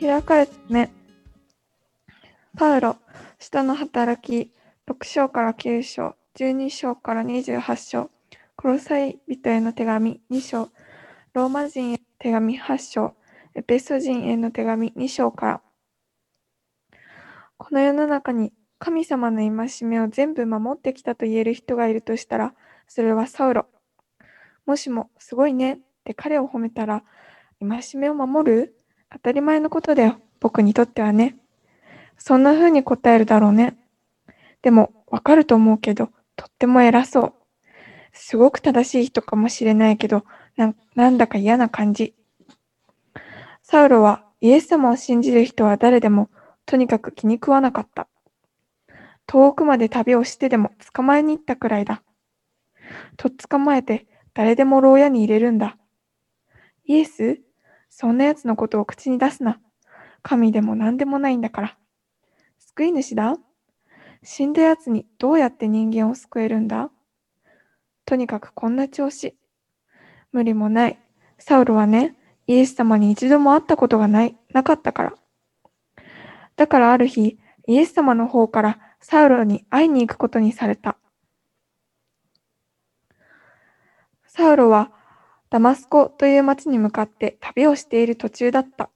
開かれた目。パウロ、使徒の働き、6章から9章、12章から28章、コロサイ人への手紙2章、ローマ人への手紙8章、エペソ人への手紙2章から。この世の中に神様の戒めを全部守ってきたと言える人がいるとしたら、それはサウロ。もしも、すごいねって彼を褒めたら、戒めを守る？当たり前のことだよ、僕にとってはね。そんな風に答えるだろうね。でも、わかると思うけど、とっても偉そう。すごく正しい人かもしれないけど、ななんだか嫌な感じ。サウロはイエス様を信じる人は誰でもとにかく気に食わなかった。遠くまで旅をしてでも捕まえに行ったくらいだ。とっ捕まえて誰でも牢屋に入れるんだ。イエス？そんな奴のことを口に出すな。神でも何でもないんだから。救い主だ死んだ奴にどうやって人間を救えるんだとにかくこんな調子。無理もない。サウロはね、イエス様に一度も会ったことがない、なかったから。だからある日、イエス様の方からサウロに会いに行くことにされた。サウロはダマスコという町に向かって旅をしている途中だった。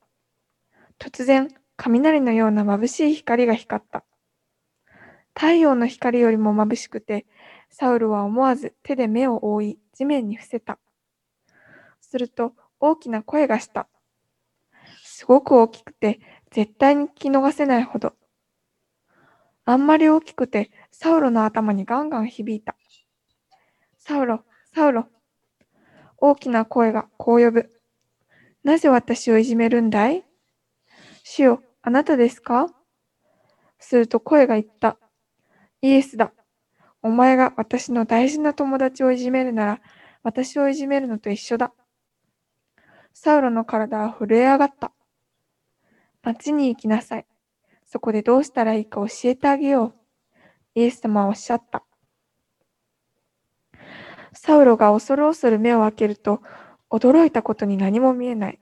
突然、雷のような眩しい光が光った。太陽の光よりも眩しくて、サウルは思わず手で目を覆い、地面に伏せた。すると、大きな声がした。すごく大きくて、絶対に聞き逃せないほど。あんまり大きくて、サウロの頭にガンガン響いた。サウロ、サウロ。大きな声がこう呼ぶ。なぜ私をいじめるんだい？主よ、あなたですか？すると声が言った。イエスだ。お前が私の大事な友達をいじめるなら、私をいじめるのと一緒だ。サウロの体は震え上がった。町に行きなさい。そこでどうしたらいいか教えてあげよう。イエス様はおっしゃった。サウロが恐る恐る目を開けると、驚いたことに何も見えない。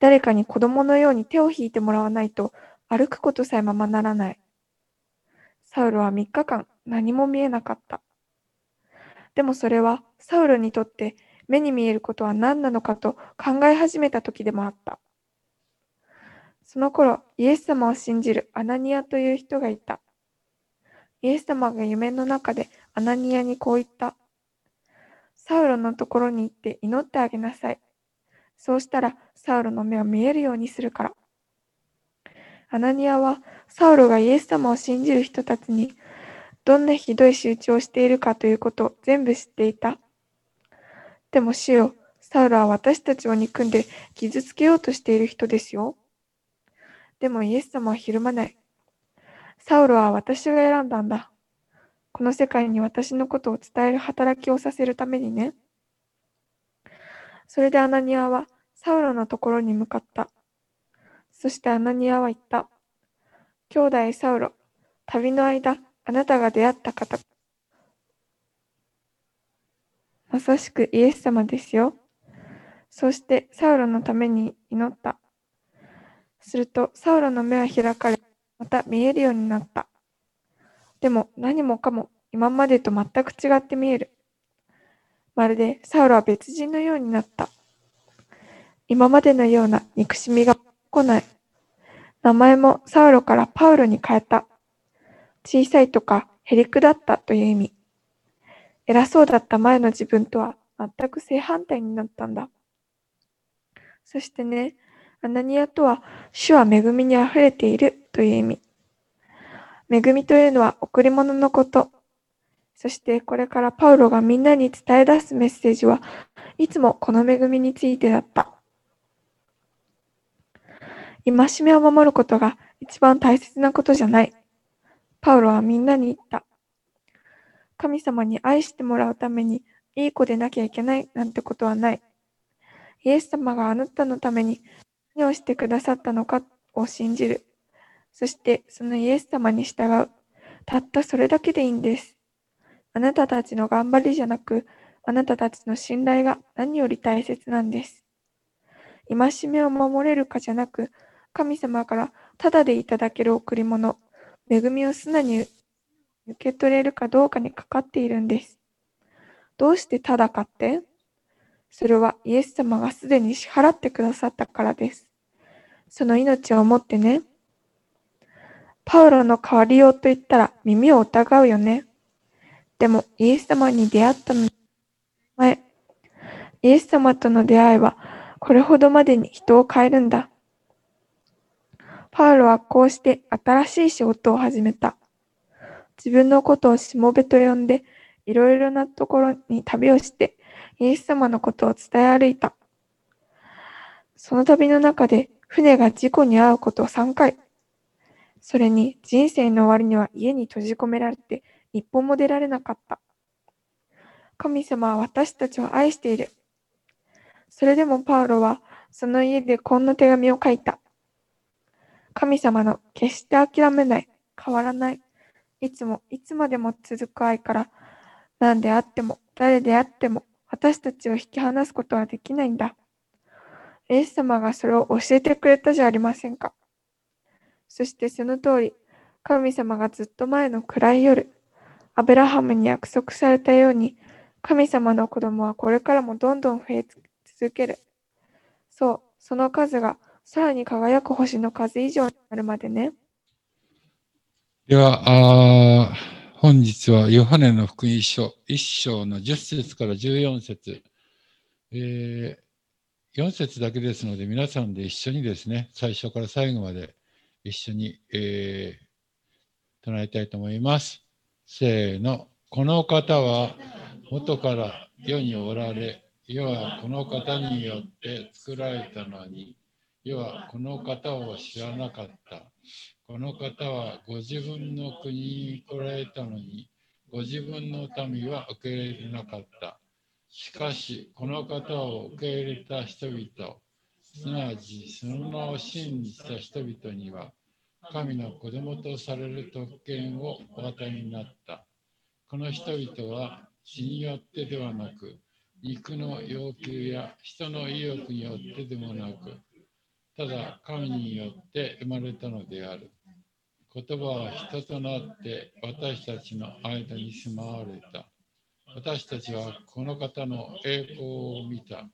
誰かに子供のように手を引いてもらわないと歩くことさえままならない。サウロは3日間何も見えなかった。でもそれはサウロにとって目に見えることは何なのかと考え始めた時でもあった。その頃、イエス様を信じるアナニアという人がいた。イエス様が夢の中でアナニアにこう言った。サウロのところに行って祈ってあげなさい。そうしたらサウロの目を見えるようにするから。アナニアはサウロがイエス様を信じる人たちにどんなひどい仕打ちをしているかということを全部知っていた。でも主よ、サウロは私たちを憎んで傷つけようとしている人ですよ。でもイエス様はひるまない。サウロは私が選んだんだ。この世界に私のことを伝える働きをさせるためにね。それでアナニアはサウロのところに向かった。そしてアナニアは言った。兄弟サウロ、旅の間、あなたが出会った方、まさしくイエス様ですよ。そしてサウロのために祈った。するとサウロの目は開かれ、また見えるようになった。でも何もかも今までと全く違って見える。まるでサウロは別人のようになった。今までのような憎しみが来ない。名前もサウロからパウロに変えた。小さいとかへりくだったという意味。偉そうだった前の自分とは全く正反対になったんだ。そしてね、アナニアとは、主は恵みに溢れているという意味。恵みというのは贈り物のこと。そしてこれからパウロがみんなに伝え出すメッセージはいつもこの恵みについてだった。戒めを守ることが一番大切なことじゃない。パウロはみんなに言った。神様に愛してもらうためにいい子でなきゃいけないなんてことはない。イエス様があなたのために何をしてくださったのかを信じる。そしてそのイエス様に従う。たったそれだけでいいんです。あなたたちの頑張りじゃなく、あなたたちの信頼が何より大切なんです。戒めを守れるかじゃなく、神様からただでいただける贈り物、恵みを素直に受け取れるかどうかにかかっているんです。どうしてただかって？それはイエス様がすでに支払ってくださったからです。その命をもってね。パウロの代わりようと言ったら耳を疑うよね。でもイエス様に出会ったの前、イエス様との出会いはこれほどまでに人を変えるんだ。パウロはこうして新しい仕事を始めた。自分のことをしもべと呼んで、いろいろなところに旅をして、イエス様のことを伝え歩いた。その旅の中で船が事故に遭うことを3回。それに人生の終わりには家に閉じ込められて一歩も出られなかった。神様は私たちを愛している。それでもパウロはその家でこんな手紙を書いた。神様の決して諦めない、変わらない、いつもいつまでも続く愛から、何であっても、誰であっても、私たちを引き離すことはできないんだ。イエス様がそれを教えてくれたじゃありませんか。そしてその通り、神様がずっと前の暗い夜、アブラハムに約束されたように、神様の子供はこれからもどんどん増え続ける。そう、その数がさらに輝く星の数以上になるまでね。では、あ本日はヨハネの福音書1章の10節から14節、えー、4節だけですので皆さんで一緒にですね、最初から最後まで一緒に、えー、唱えたいと思います。せーの。この方は元から世におられ、世はこの方によって作られたのに、世はこの方を知らなかった。この方はご自分の国に来られたのに、ご自分の民は受け入れなかった。しかし、この方を受け入れた人々、すなわちその名を信じた人々には、神の子供とされる特権をお与えになった。この人々は血によってではなく、肉の要求や人の意欲によってでもなく、ただ神によって生まれたのである。言葉は人となって私たちの間に住まわれた。私たちはこの方の栄光を見た。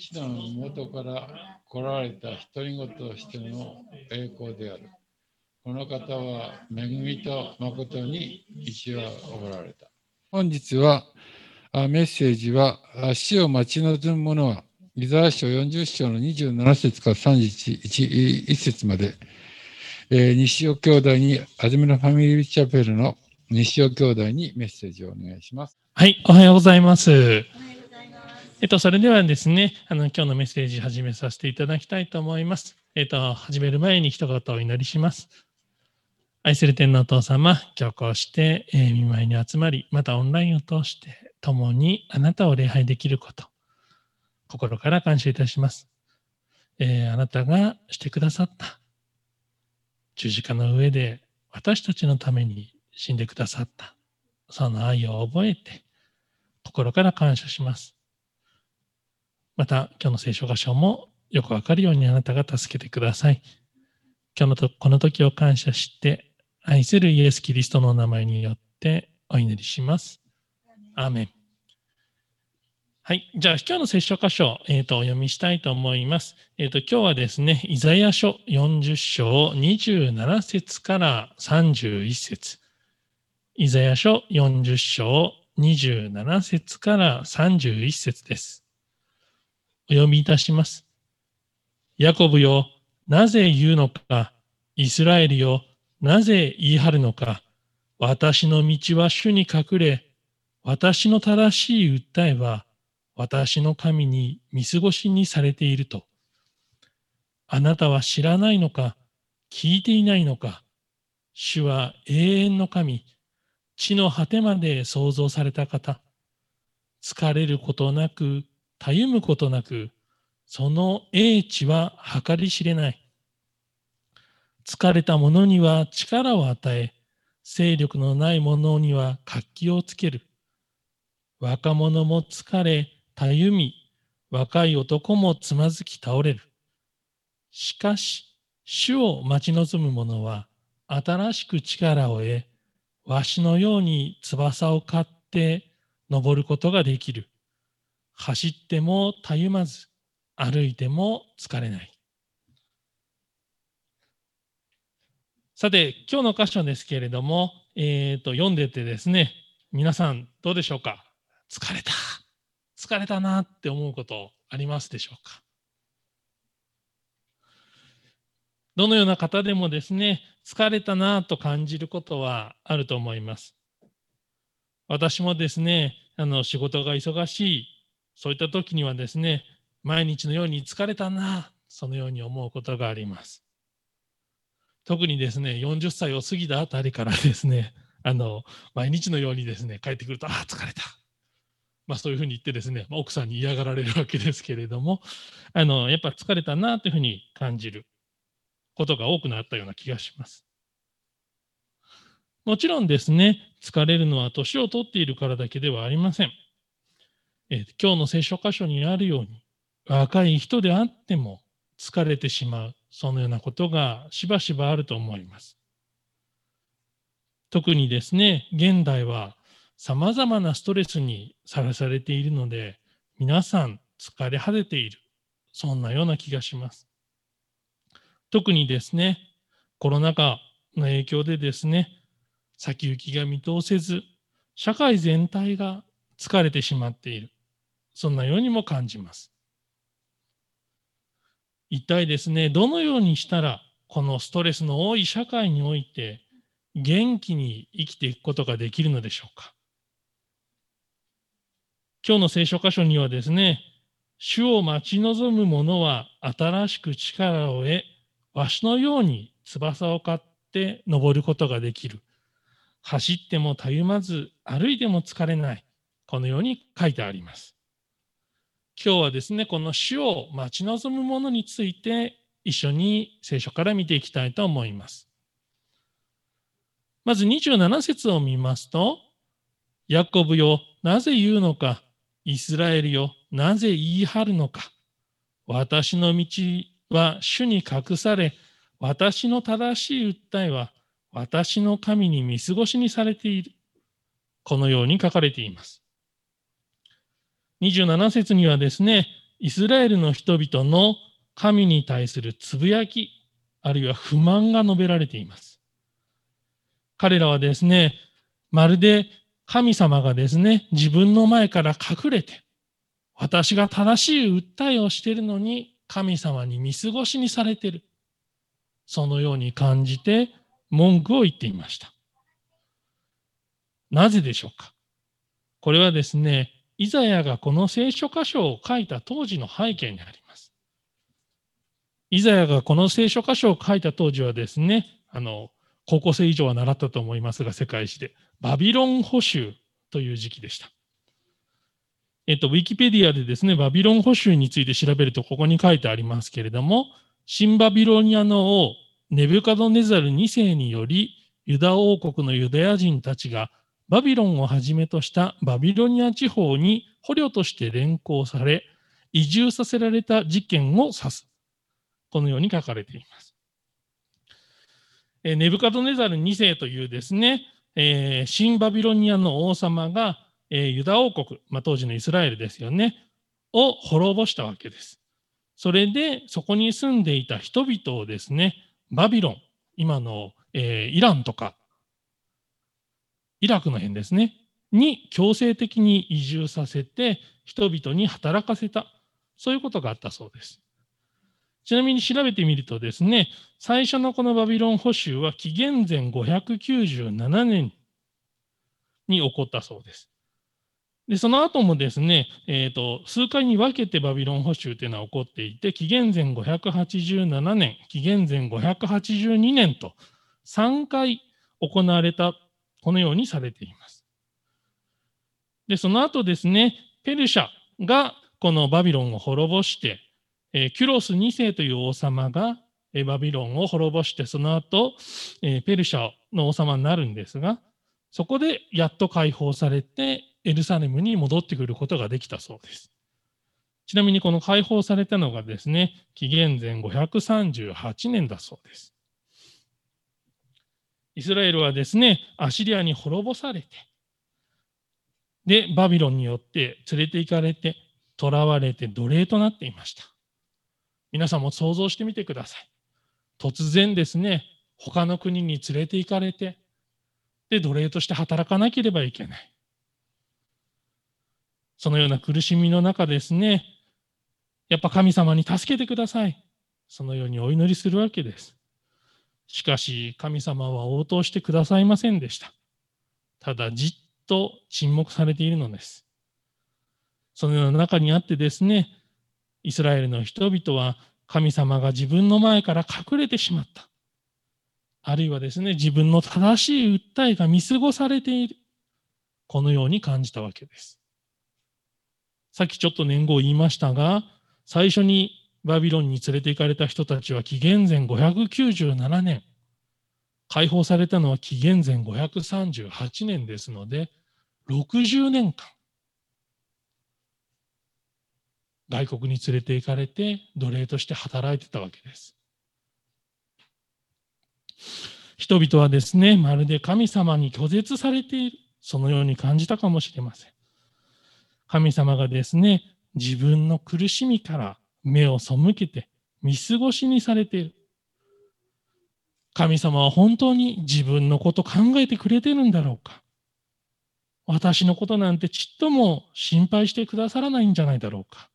地の元から来られた独り言としての栄光である。この方は恵みと誠に一はおられた。本日はメッセージは死を待ち望む者はイザヤ書40章の27節から31節まで、えー、西尾兄弟に、あずみのファミリーチャペルの西尾兄弟にメッセージをお願いします。はい、おはようございます。えっと、それではですね、あの、今日のメッセージ始めさせていただきたいと思います。えっと、始める前に一言お祈りします。愛する天のお父様、今日こうして、えー、見舞いに集まり、またオンラインを通して、共にあなたを礼拝できること、心から感謝いたします。えー、あなたがしてくださった十字架の上で私たちのために死んでくださったその愛を覚えて心から感謝します。また今日の聖書箇所もよくわかるようにあなたが助けてください。今日のとこの時を感謝して愛するイエス・キリストの名前によってお祈りします。アーメン。はい。じゃあ、今日の聖書箇所、えーと、お読みしたいと思います。えっ、ー、と、今日はですね、イザヤ書40章27節から31節イザヤ書40章27節から31節です。お読みいたします。ヤコブよ、なぜ言うのか、イスラエルよ、なぜ言い張るのか、私の道は主に隠れ、私の正しい訴えは、私の神に見過ごしにされていると。あなたは知らないのか、聞いていないのか。主は永遠の神、地の果てまで創造された方。疲れることなく、たゆむことなく、その英知は計り知れない。疲れた者には力を与え、勢力のない者には活気をつける。若者も疲れ、たゆみ、若い男もつまずき倒れる。しかし、主を待ち望む者は新しく力を得、わしのように翼を買って登ることができる。走ってもたゆまず、歩いても疲れない。さて、今日の箇所ですけれども、えー、と読んでてですね、皆さんどうでしょうか？疲れた。疲れたなって思うことありますでしょうか？どのような方でもですね、疲れたなと感じることはあると思います。私もですね、あの仕事が忙しい、そういった時にはですね、毎日のように疲れたな、そのように思うことがあります。特にですね、40歳を過ぎたあたりからですね、あの毎日のようにですね、帰ってくると、ああ、疲れた。まあ、そういうふうに言ってですね、まあ、奥さんに嫌がられるわけですけれども、あのやっぱ疲れたなというふうに感じることが多くなったような気がします。もちろんですね、疲れるのは年を取っているからだけではありません。え今日の聖書箇所にあるように、若い人であっても疲れてしまう、そのようなことがしばしばあると思います。特にですね、現代はさまざまなストレスにさらされているので、皆さん疲れ果てている、そんなような気がします。特にですね、コロナ禍の影響でですね、先行きが見通せず、社会全体が疲れてしまっている。そんなようにも感じます。一体ですね、どのようにしたら、このストレスの多い社会において、元気に生きていくことができるのでしょうか。今日の聖書箇所にはですね、主を待ち望む者は新しく力を得、わしのように翼を買って登ることができる。走ってもたゆまず、歩いても疲れない。このように書いてあります。今日はですね、この主を待ち望むものについて一緒に聖書から見ていきたいと思います。まず27節を見ますと、ヤコブよ、なぜ言うのか、イスラエルよ、なぜ言い張るのか。私の道は主に隠され、私の正しい訴えは私の神に見過ごしにされている。このように書かれています。27節にはですね、イスラエルの人々の神に対するつぶやき、あるいは不満が述べられています。彼らはですね、まるで神様がですね、自分の前から隠れて、私が正しい訴えをしているのに、神様に見過ごしにされている。そのように感じて文句を言っていました。なぜでしょうか？これはですね、イザヤがこの聖書箇所を書いた当時の背景にあります。イザヤがこの聖書箇所を書いた当時はですね、あの、高校生以上は習ったと思いますが、世界史で、バビロン捕囚という時期でした。えっと、ウィキペディアでですね、バビロン捕囚について調べると、ここに書いてありますけれども、新バビロニアの王、ネブカドネザル2世により、ユダ王国のユダヤ人たちが、バビロンをはじめとしたバビロニア地方に捕虜として連行され、移住させられた事件を指す。このように書かれています。ネブカドネザル2世というですね、え、新バビロニアの王様が、え、ユダ王国、まあ、当時のイスラエルですよね、を滅ぼしたわけです。それで、そこに住んでいた人々をですね、バビロン、今の、え、イランとか、イラクの辺ですね、に強制的に移住させて、人々に働かせた。そういうことがあったそうです。ちなみに調べてみるとですね、最初のこのバビロン捕囚は紀元前597年に起こったそうです。で、その後もですね、えーと、数回に分けてバビロン捕囚というのは起こっていて、紀元前587年、紀元前582年と3回行われた、このようにされています。で、その後ですね、ペルシャがこのバビロンを滅ぼして、え、キュロス2世という王様が、え、バビロンを滅ぼして、その後、え、ペルシャの王様になるんですが、そこでやっと解放されて、エルサレムに戻ってくることができたそうです。ちなみにこの解放されたのがですね、紀元前538年だそうです。イスラエルはですね、アシリアに滅ぼされて、で、バビロンによって連れて行かれて、囚われて奴隷となっていました。皆さんも想像してみてください。突然ですね、他の国に連れて行かれて、で、奴隷として働かなければいけない。そのような苦しみの中ですね、やっぱ神様に助けてください。そのようにお祈りするわけです。しかし、神様は応答してくださいませんでした。ただ、じっと沈黙されているのです。そのような中にあってですね、イスラエルの人々は神様が自分の前から隠れてしまった。あるいはですね、自分の正しい訴えが見過ごされている。このように感じたわけです。さっきちょっと年号を言いましたが、最初にバビロンに連れて行かれた人たちは紀元前597年、解放されたのは紀元前538年ですので、60年間、外国に連れて行かれて奴隷として働いてたわけです。人々はですね、まるで神様に拒絶されている、そのように感じたかもしれません。神様がですね、自分の苦しみから目を背けて見過ごしにされている。神様は本当に自分のこと考えてくれてるんだろうか私のことなんてちっとも心配してくださらないんじゃないだろうか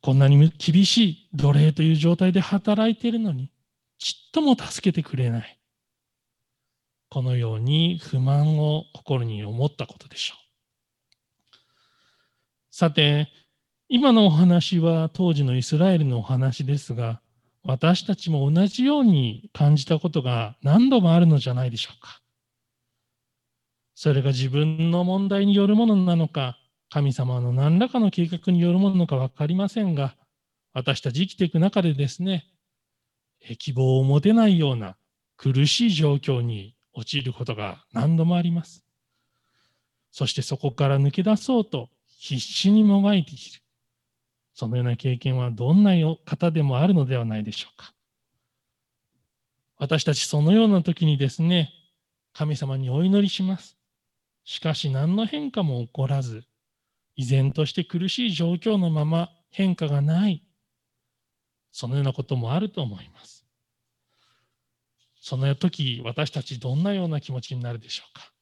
こんなに厳しい奴隷という状態で働いているのに、ちっとも助けてくれない。このように不満を心に思ったことでしょう。さて、今のお話は当時のイスラエルのお話ですが、私たちも同じように感じたことが何度もあるのじゃないでしょうか。それが自分の問題によるものなのか、神様の何らかの計画によるものか分かりませんが、私たち生きていく中でですね、希望を持てないような苦しい状況に陥ることが何度もあります。そしてそこから抜け出そうと必死にもがいている。そのような経験はどんな方でもあるのではないでしょうか。私たちそのような時にですね、神様にお祈りします。しかし何の変化も起こらず、依然として苦しい状況のまま変化がない。そのようなこともあると思います。その時、私たちどんなような気持ちになるでしょうか。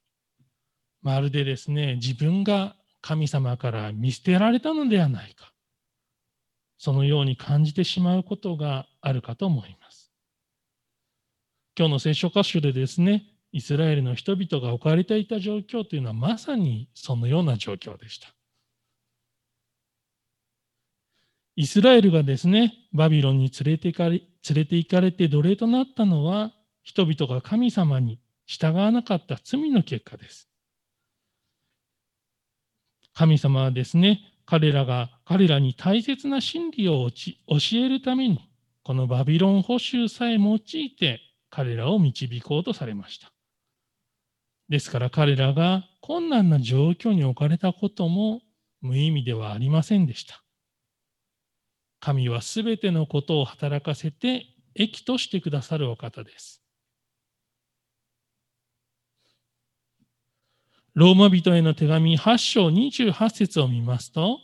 まるでですね、自分が神様から見捨てられたのではないか。そのように感じてしまうことがあるかと思います。今日の聖書箇所でですね、イスラエルの人々が置かれていた状況というのはまさにそのような状況でした。イスラエルがですね、バビロンに連れて行かれ連れて行かれて奴隷となったのは、人々が神様に従わなかった罪の結果です。神様はですね、彼らが彼らに大切な真理を教えるために、このバビロン捕囚さえ用いて彼らを導こうとされました。ですから彼らが困難な状況に置かれたことも無意味ではありませんでした。神はすべてのことを働かせて益としてくださるお方です。ローマ人への手紙8章28節を見ますと、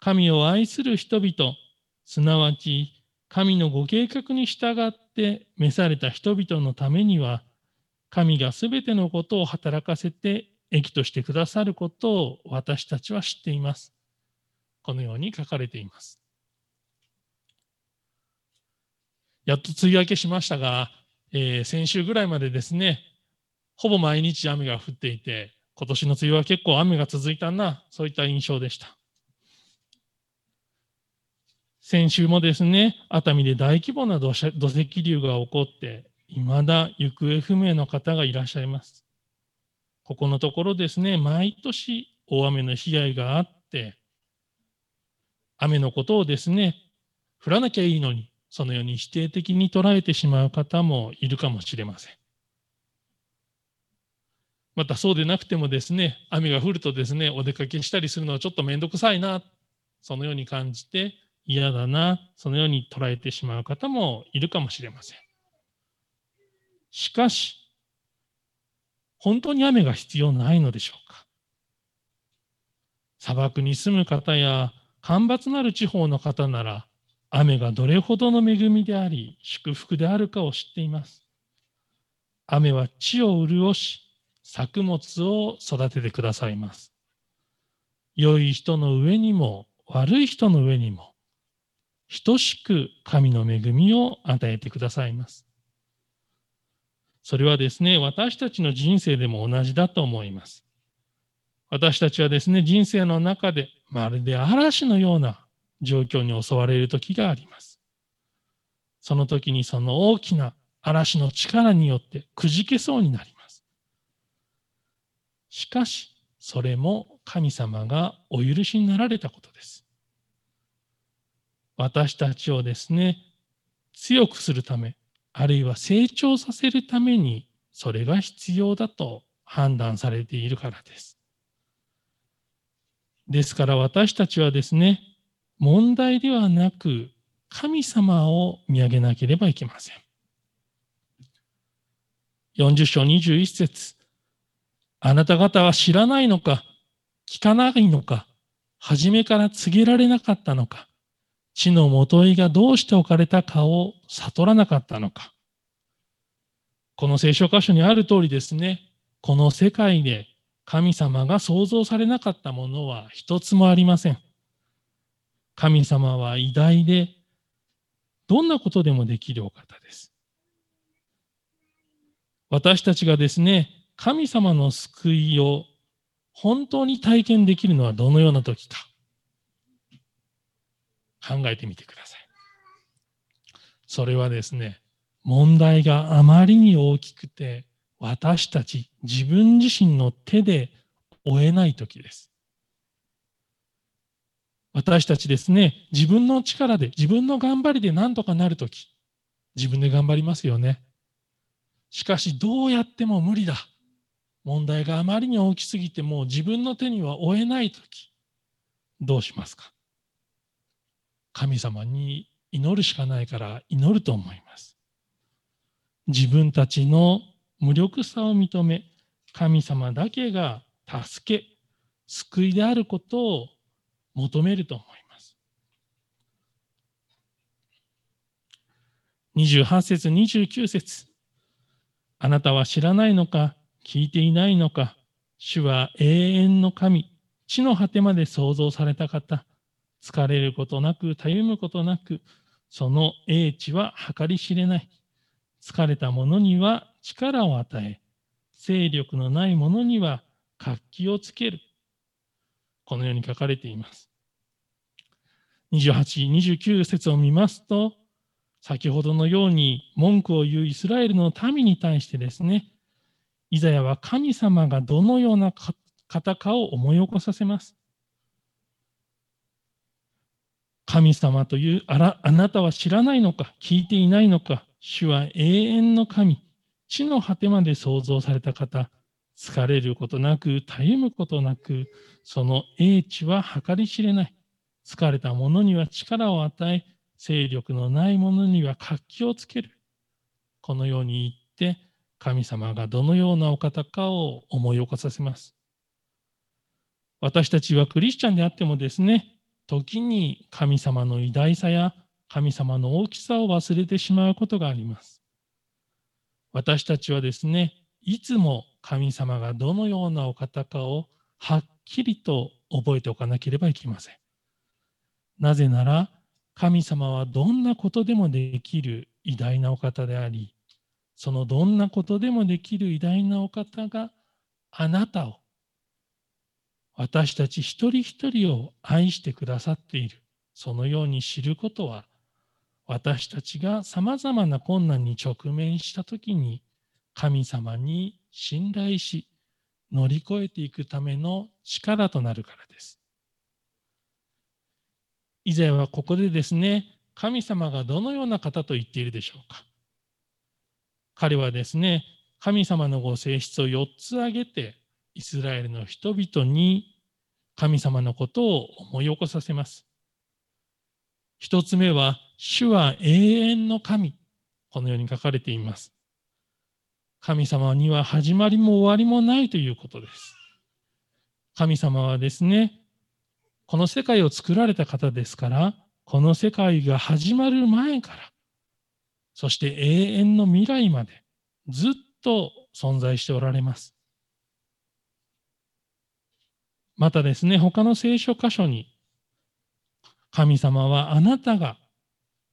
神を愛する人々、すなわち神のご計画に従って召された人々のためには、神がすべてのことを働かせて益としてくださることを私たちは知っています。このように書かれています。やっと梅雨明けしましたが、えー、先週ぐらいまでですね、ほぼ毎日雨が降っていて、今年の梅雨は結構雨が続いたな、そういった印象でした。先週もですね、熱海で大規模な土石流が起こって、未だ行方不明の方がいらっしゃいます。ここのところですね、毎年大雨の被害があって、雨のことをですね、降らなきゃいいのに、そのように否定的に捉えてしまう方もいるかもしれません。またそうでなくてもですね、雨が降るとですね、お出かけしたりするのはちょっとめんどくさいな、そのように感じて嫌だな、そのように捉えてしまう方もいるかもしれません。しかし、本当に雨が必要ないのでしょうか砂漠に住む方や干ばつなる地方の方なら、雨がどれほどの恵みであり、祝福であるかを知っています。雨は地を潤し、作物を育ててくださいます。良い人の上にも悪い人の上にも、等しく神の恵みを与えてくださいます。それはですね、私たちの人生でも同じだと思います。私たちはですね、人生の中でまるで嵐のような状況に襲われる時があります。その時にその大きな嵐の力によってくじけそうになり。しかし、それも神様がお許しになられたことです。私たちをですね、強くするため、あるいは成長させるために、それが必要だと判断されているからです。ですから私たちはですね、問題ではなく、神様を見上げなければいけません。40章21節あなた方は知らないのか、聞かないのか、初めから告げられなかったのか、地のもといがどうして置かれたかを悟らなかったのか？この聖書箇所にある通りですね、この世界で神様が創造されなかったものは一つもありません。神様は偉大で、どんなことでもできるお方です。私たちがですね、神様の救いを本当に体験できるのはどのような時か。考えてみてください。それはですね、問題があまりに大きくて、私たち自分自身の手で追えない時です。私たちですね、自分の力で、自分の頑張りで何とかなるとき、自分で頑張りますよね。しかしどうやっても無理だ。問題があまりに大きすぎてもう自分の手には負えないとき、どうしますか？神様に祈るしかないから祈ると思います。自分たちの無力さを認め、神様だけが助け、救いであることを求めると思います。28節29節あなたは知らないのか、聞いていないのか、主は永遠の神、地の果てまで創造された方、疲れることなく、たゆむことなく、その英知は計り知れない。疲れた者には力を与え、勢力のない者には活気をつける。このように書かれています。28、29節を見ますと、先ほどのように文句を言うイスラエルの民に対してですね、イザヤは神様がどのような方かを思い起こさせます？神様というあらあなたは知らないのか、聞いていないのか、主は永遠の神、地の果てまで創造された方、疲れることなく、たゆむことなく、その英知は計り知れない。疲れた者には力を与え、勢力のない者には活気をつける。このように言って、神様がどのようなお方かを思い起こさせます。私たちはクリスチャンであってもですね、時に神様の偉大さや神様の大きさを忘れてしまうことがあります。私たちはですね、いつも神様がどのようなお方かをはっきりと覚えておかなければいけません。なぜなら、神様はどんなことでもできる偉大なお方であり、そのどんなことでもできる偉大なお方があなたを、私たち一人一人を愛してくださっている。そのように知ることは、私たちがさまざまな困難に直面したときに、神様に信頼し、乗り越えていくための力となるからです。以前はここでですね、神様がどのような方と言っているでしょうか。彼はですね、神様のご性質を4つ挙げて、イスラエルの人々に神様のことを思い起こさせます。一つ目は、主は永遠の神。このように書かれています。神様には始まりも終わりもないということです。神様はですね、この世界を作られた方ですから、この世界が始まる前から、そして永遠の未来までずっと存在しておられます。またですね、他の聖書箇所に、神様はあなたが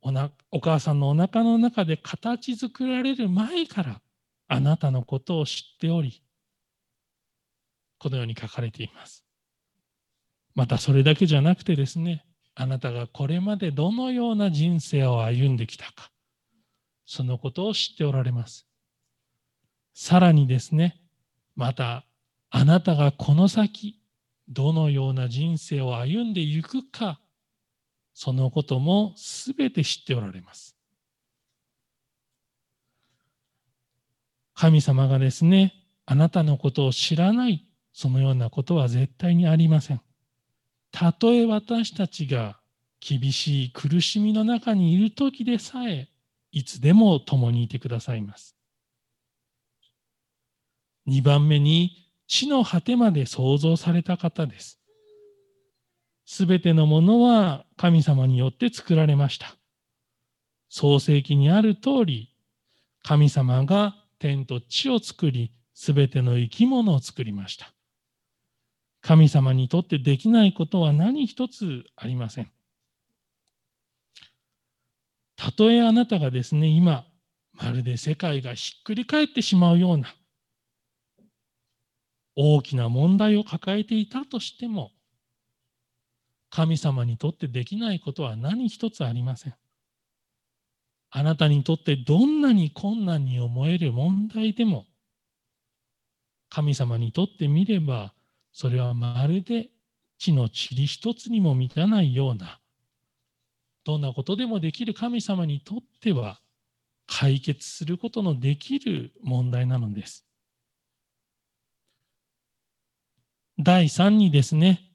おなお母さんのお腹の中で形作られる前からあなたのことを知っており、このように書かれています。またそれだけじゃなくてですね、あなたがこれまでどのような人生を歩んできたか、そのことを知っておられます。さらにですね、またあなたがこの先、どのような人生を歩んでいくか、そのこともすべて知っておられます。神様がですね、あなたのことを知らない、そのようなことは絶対にありません。たとえ私たちが厳しい苦しみの中にいる時でさえ、いつでも共にいてくださいます。2番目に、地の果てまで創造された方です。すべてのものは神様によって作られました。創世記にある通り、神様が天と地を作り、すべての生き物を作りました。神様にとってできないことは何一つありません。たとえあなたがですね、今、まるで世界がひっくり返ってしまうような大きな問題を抱えていたとしても、神様にとってできないことは何一つありません。あなたにとってどんなに困難に思える問題でも、神様にとってみれば、それはまるで地の塵一つにも満たないような、どんなことでもできる神様にとっては、解決することのできる問題なのです。第3にですね、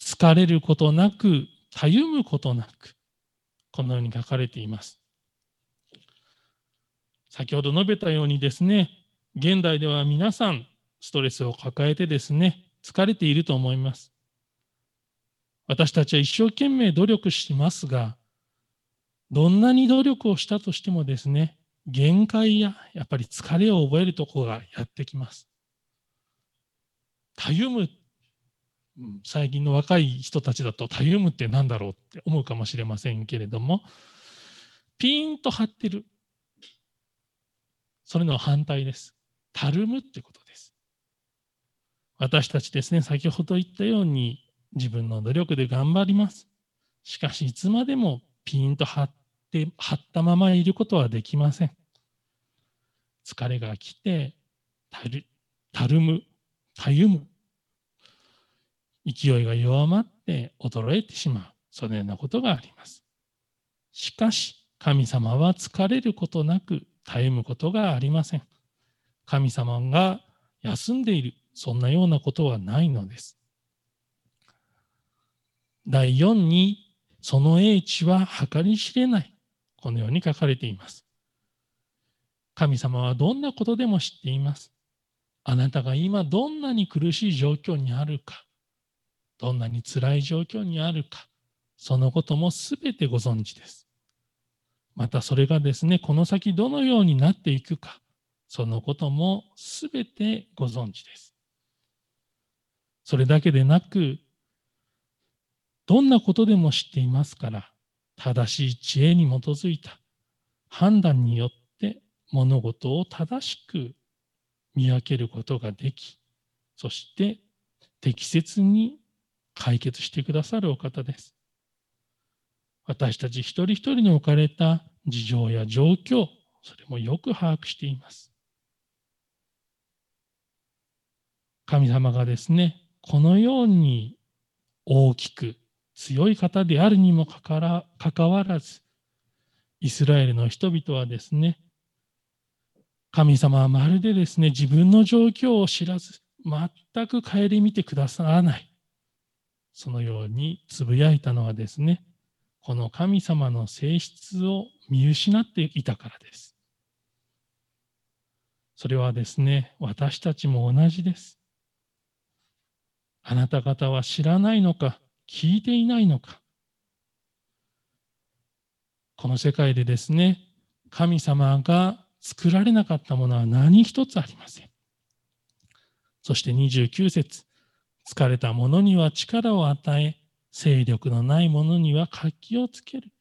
疲れることなく、たゆむことなく、このように書かれています。先ほど述べたようにですね、現代では皆さん、ストレスを抱えてですね、疲れていると思います。私たちは一生懸命努力しますが、どんなに努力をしたとしてもですね、限界ややっぱり疲れを覚えるところがやってきます。たゆむ、最近の若い人たちだとたゆむって何だろうって思うかもしれませんけれども、ピーンと張ってる。それの反対です。たるむってことです。私たちですね、先ほど言ったように自分の努力で頑張ります。しかし、いつまでもピーンと張って、張ったままいることはできません。疲れが来て、たるたるむ、たゆむ。勢いが弱まって衰えてしまう。そのようなことがあります。しかし、神様は疲れることなく、たゆむことがありません。神様が休んでいる、そんなようなことはないのです。第4に、その英知は計り知れない。このように書かれています。神様はどんなことでも知っています。あなたが今どんなに苦しい状況にあるか、どんなに辛い状況にあるか、そのこともすべてご存知です。またそれがですね、この先どのようになっていくか、そのこともすべてご存知です。それだけでなく、どんなことでも知っていますから、正しい知恵に基づいた判断によって物事を正しく見分けることができ、そして適切に解決してくださるお方です。私たち一人一人に置かれた事情や状況、それもよく把握しています。神様がですね、このように大きく強い方であるにもかかわらず、イスラエルの人々はですね、神様はまるでですね、自分の状況を知らず、全く顧みてくださらない。そのようにつぶやいたのはですね、この神様の性質を見失っていたからです。それはですね、私たちも同じです。あなた方は知らないのか、聞いていないのか。この世界でですね、神様が作られなかったものは何一つありません。そして29節疲れた者には力を与え、勢力のない者には活気をつける。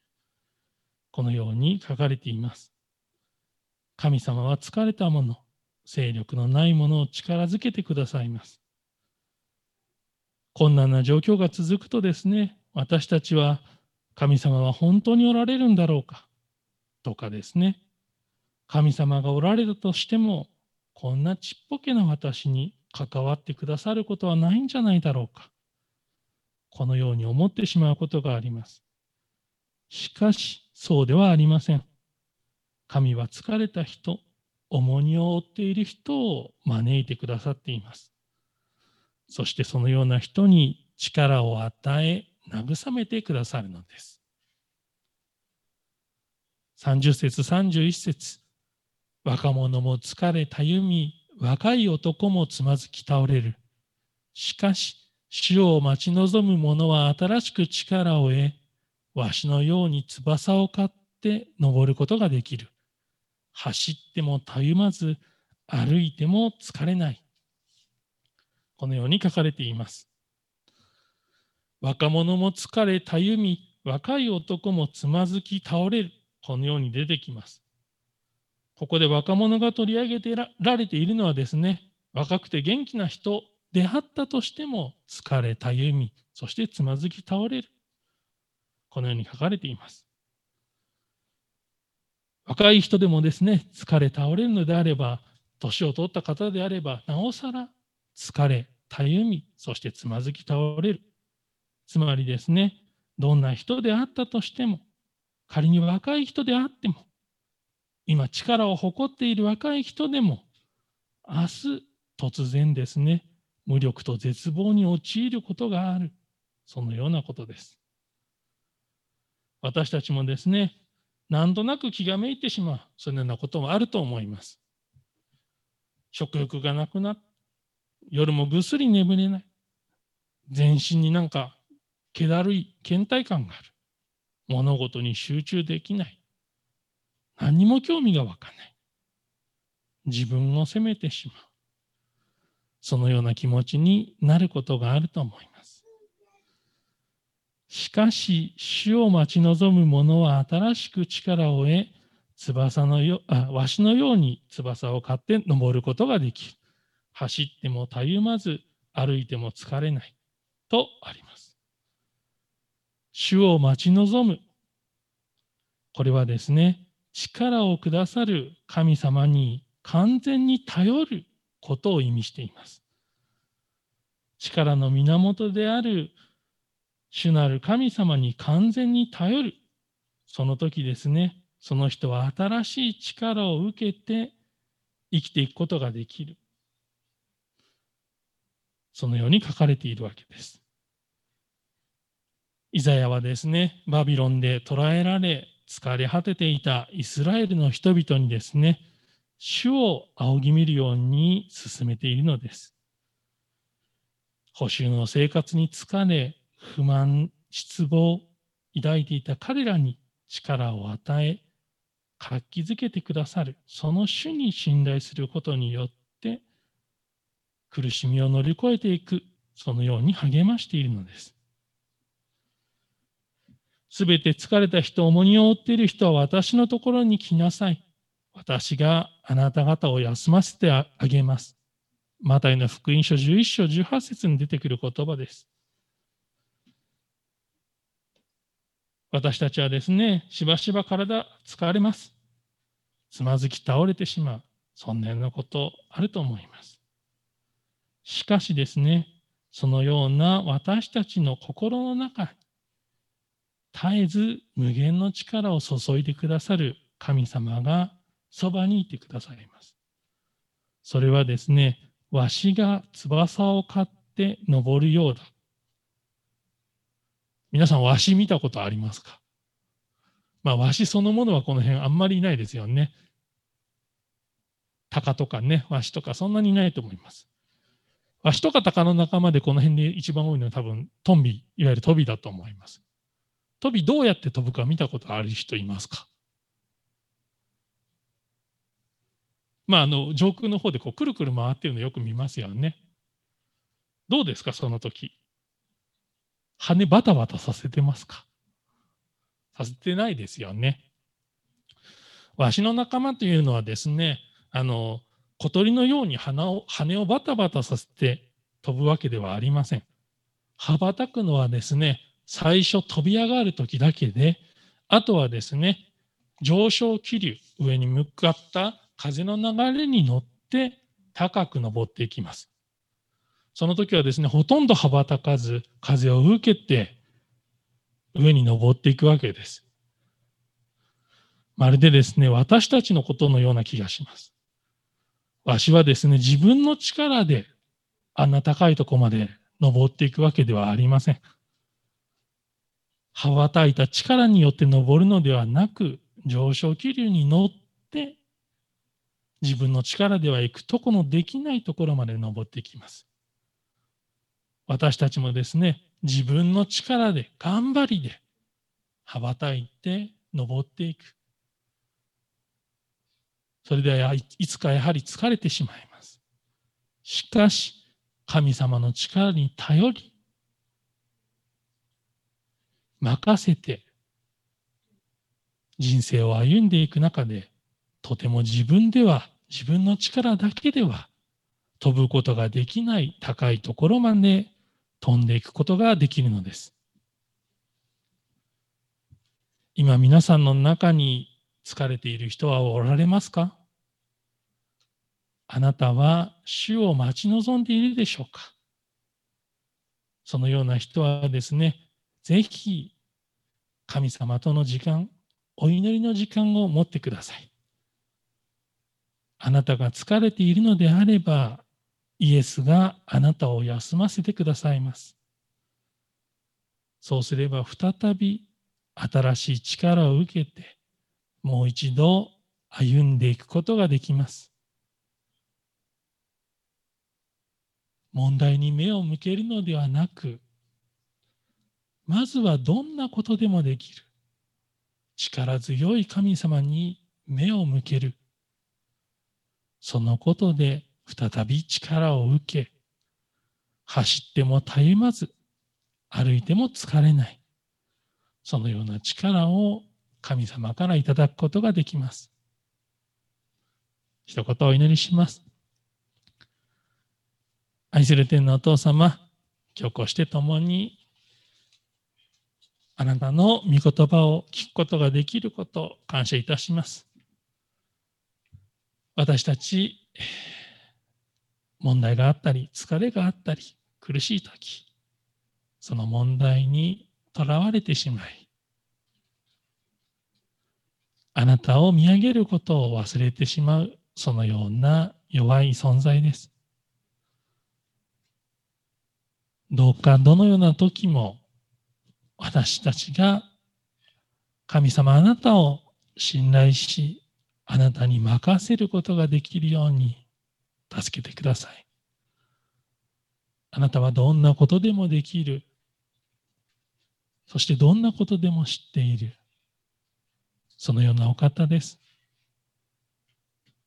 このように書かれています。神様は疲れた者、勢力のないものを力づけてくださいます。困難な状況が続くとですね、私たちは神様は本当におられるんだろうかとかですね、神様がおられたとしても、こんなちっぽけな私に関わってくださることはないんじゃないだろうか。このように思ってしまうことがあります。しかし、そうではありません。神は疲れた人、重荷を負っている人を招いてくださっています。そしてそのような人に力を与え、慰めてくださるのです。30節31節若者も疲れたゆみ、若い男もつまずき倒れる。しかし、主を待ち望む者は新しく力を得、わしのように翼を買って登ることができる。走ってもたゆまず、歩いても疲れない。このように書かれています。若者も疲れたゆみ、若い男もつまずき倒れる。このように出てきます。ここで若者が取り上げてられているのはですね、若くて元気な人であったとしても疲れたゆみ、そしてつまずき倒れる。このように書かれています。若い人でもですね、疲れ倒れるのであれば、年を取った方であれば、なおさら疲れ、たゆみ、そしてつまずき倒れる。つまりですね、どんな人であったとしても、仮に若い人であっても、今力を誇っている若い人でも、明日突然ですね、無力と絶望に陥ることがある。そのようなことです。私たちもですね、なんとなく気がめいてしまう、そのようなこともあると思います。食欲がなくなっ夜もぐっすり眠れない。全身になんか気だるい倦怠感がある。物事に集中できない。何にも興味が湧かない。自分を責めてしまう。そのような気持ちになることがあると思います。しかし、死を待ち望む者は新しく力を得、翼のよあわしのように翼を買って登ることができる。走ってもたゆまず、歩いても疲れないとあります。主を待ち望む。これはですね、力をくださる神様に完全に頼ることを意味しています。力の源である主なる神様に完全に頼る。その時ですね、その人は新しい力を受けて生きていくことができる。そのように書かれているわけです。イザヤはですね、バビロンで捕らえられ、疲れ果てていたイスラエルの人々にですね、主を仰ぎ見るように進めているのです。保守の生活に疲れ、不満、失望、抱いていた彼らに力を与え、活気づけてくださる、その主に信頼することによって、苦しみを乗り越えていく、そのように励ましているのです。すべて疲れた人、重荷を負っている人は私のところに来なさい。私があなた方を休ませてあげます。マタイの福音書11章18節に出てくる言葉です。私たちはですね、しばしば体疲れます。つまずき倒れてしまう。そんなようなことあると思います。しかしですね、そのような私たちの心の中に、絶えず無限の力を注いでくださる神様がそばにいてくださいます。それはですね、わしが翼を買って登るようだ。皆さん、わし見たことありますか？まあ、わしそのものはこの辺あんまりいないですよね。鷹とかね、わしとかそんなにいないと思います。わしとか鷹の仲間でこの辺で一番多いのは多分トンビ、いわゆるトビだと思います。トビどうやって飛ぶか見たことある人いますか？まあ、あの、上空の方でこう、くるくる回ってるのよく見ますよね。どうですか、その時？羽バタバタさせてますか？させてないですよね。わしの仲間というのはですね、あの、小鳥のように鼻を羽をバタバタさせて飛ぶわけではありません。羽ばたくのはですね、最初飛び上がる時だけで、あとはですね、上昇気流、上に向かった風の流れに乗って高く登っていきます。その時はですね、ほとんど羽ばたかず、風を受けて上に登っていくわけです。まるでですね、私たちのことのような気がします。わしはですね、自分の力であんな高いとこまで登っていくわけではありません。羽ばたいた力によって登るのではなく、上昇気流に乗って自分の力では行くとこのできないところまで登っていきます。私たちもですね、自分の力で、頑張りで羽ばたいて登っていく。それではいつかやはり疲れてしまいます。しかし、神様の力に頼り、任せて、人生を歩んでいく中で、とても自分では、自分の力だけでは、飛ぶことができない高いところまで飛んでいくことができるのです。今皆さんの中に疲れている人はおられますか？あなたは主を待ち望んでいるでしょうか？そのような人はですね、ぜひ神様との時間、お祈りの時間を持ってください。あなたが疲れているのであれば、イエスがあなたを休ませてくださいます。そうすれば再び新しい力を受けて、もう一度歩んでいくことができます。問題に目を向けるのではなく、まずはどんなことでもできる。力強い神様に目を向ける。そのことで再び力を受け、走ってもたゆまず、歩いても疲れない。そのような力を神様からいただくことができます。一言お祈りします。愛する天のお父様、今日こうして共にあなたの御言葉を聞くことができることを感謝いたします。私たち、問題があったり、疲れがあったり、苦しいとき、その問題にとらわれてしまい、あなたを見上げることを忘れてしまう、そのような弱い存在です。どうかどのような時も私たちが神様あなたを信頼し、あなたに任せることができるように助けてください。あなたはどんなことでもできる。そしてどんなことでも知っている。そのようなお方です。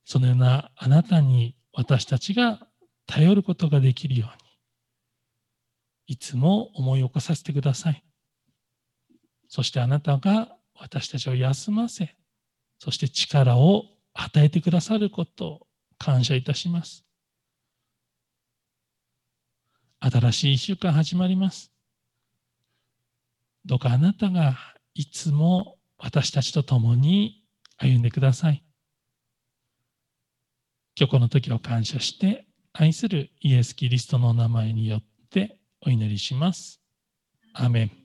そのようなあなたに私たちが頼ることができるように、いつも思い起こさせてください。そしてあなたが私たちを休ませ、そして力を与えてくださることを感謝いたします。新しい一週間始まります。どうかあなたがいつも私たちと共に歩んでください。今日この時を感謝して愛するイエス・キリストの名前によってお祈りします。アメン。